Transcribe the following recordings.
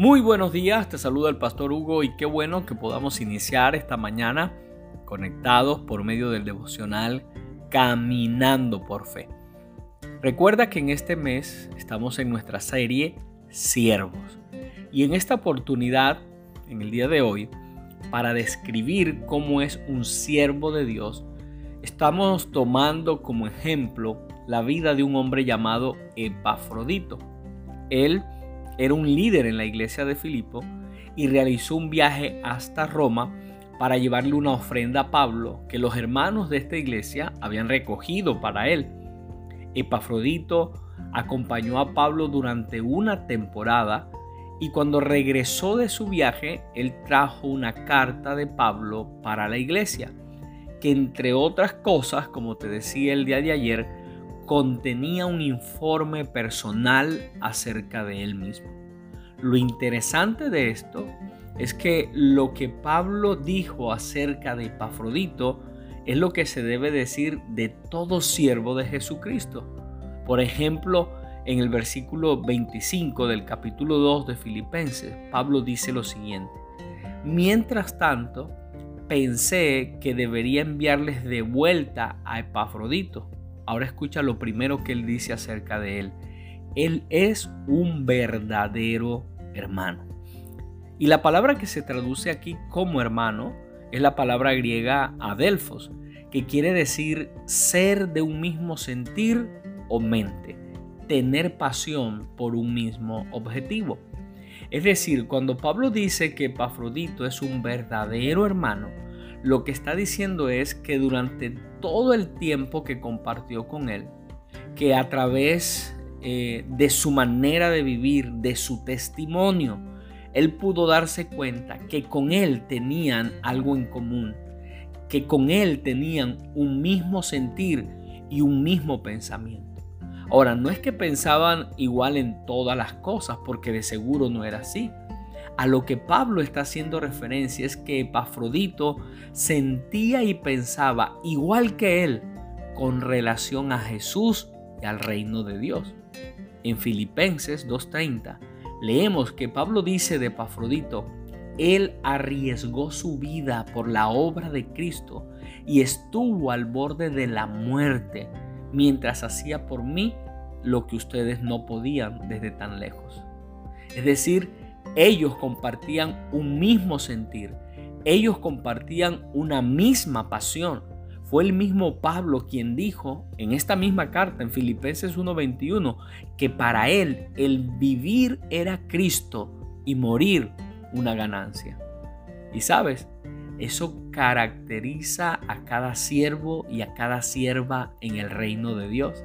Muy buenos días, te saluda el pastor Hugo y qué bueno que podamos iniciar esta mañana conectados por medio del devocional Caminando por Fe. Recuerda que en este mes estamos en nuestra serie Siervos y en esta oportunidad, en el día de hoy, para describir cómo es un siervo de Dios, estamos tomando como ejemplo la vida de un hombre llamado Epafrodito. Él era un líder en la iglesia de Filipo y realizó un viaje hasta Roma para llevarle una ofrenda a Pablo que los hermanos de esta iglesia habían recogido para él. Epafrodito acompañó a Pablo durante una temporada y cuando regresó de su viaje, él trajo una carta de Pablo para la iglesia, que entre otras cosas, como te decía el día de ayer, contenía un informe personal acerca de él mismo. Lo interesante de esto es que lo que Pablo dijo acerca de Epafrodito es lo que se debe decir de todo siervo de Jesucristo. Por ejemplo, en el versículo 25 del capítulo 2 de Filipenses, Pablo dice lo siguiente. Mientras tanto, pensé que debería enviarles de vuelta a Epafrodito Ahora escucha lo primero que él dice acerca de él. Él es un verdadero hermano. Y la palabra que se traduce aquí como hermano es la palabra griega adelfos, que quiere decir ser de un mismo sentir o mente, tener pasión por un mismo objetivo. Es decir, cuando Pablo dice que Epafrodito es un verdadero hermano, lo que está diciendo es que durante todo el tiempo que compartió con él, que a través eh, de su manera de vivir, de su testimonio, él pudo darse cuenta que con él tenían algo en común, que con él tenían un mismo sentir y un mismo pensamiento. Ahora, no es que pensaban igual en todas las cosas, porque de seguro no era así. A lo que Pablo está haciendo referencia es que Epafrodito sentía y pensaba igual que él con relación a Jesús y al reino de Dios. En Filipenses 2.30 leemos que Pablo dice de Epafrodito, él arriesgó su vida por la obra de Cristo y estuvo al borde de la muerte mientras hacía por mí lo que ustedes no podían desde tan lejos. Es decir, ellos compartían un mismo sentir, ellos compartían una misma pasión. Fue el mismo Pablo quien dijo en esta misma carta, en Filipenses 1:21, que para él el vivir era Cristo y morir una ganancia. Y sabes, eso caracteriza a cada siervo y a cada sierva en el reino de Dios.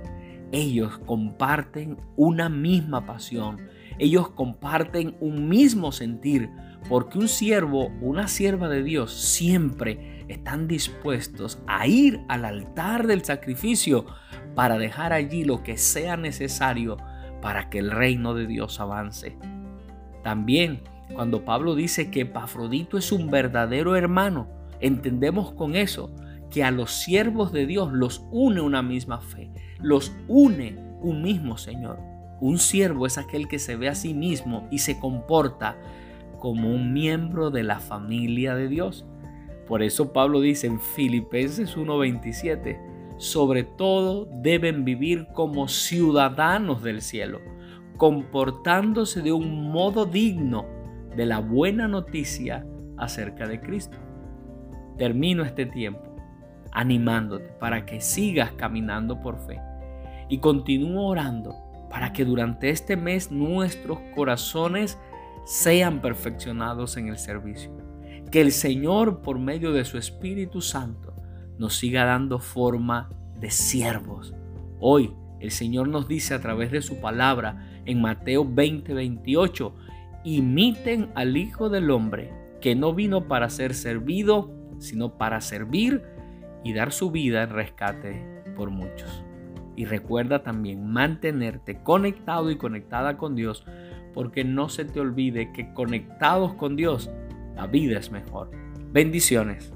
Ellos comparten una misma pasión, ellos comparten un mismo sentir, porque un siervo, una sierva de Dios siempre están dispuestos a ir al altar del sacrificio para dejar allí lo que sea necesario para que el reino de Dios avance. También cuando Pablo dice que Epafrodito es un verdadero hermano, entendemos con eso que a los siervos de Dios los une una misma fe, los une un mismo Señor. Un siervo es aquel que se ve a sí mismo y se comporta como un miembro de la familia de Dios. Por eso Pablo dice en Filipenses 1:27, sobre todo deben vivir como ciudadanos del cielo, comportándose de un modo digno de la buena noticia acerca de Cristo. Termino este tiempo animándote para que sigas caminando por fe y continúo orando para que durante este mes nuestros corazones sean perfeccionados en el servicio. Que el Señor, por medio de su Espíritu Santo, nos siga dando forma de siervos. Hoy el Señor nos dice a través de su palabra en Mateo 20, 28, imiten al Hijo del Hombre, que no vino para ser servido, sino para servir y dar su vida en rescate por muchos. Y recuerda también mantenerte conectado y conectada con Dios, porque no se te olvide que conectados con Dios, la vida es mejor. Bendiciones.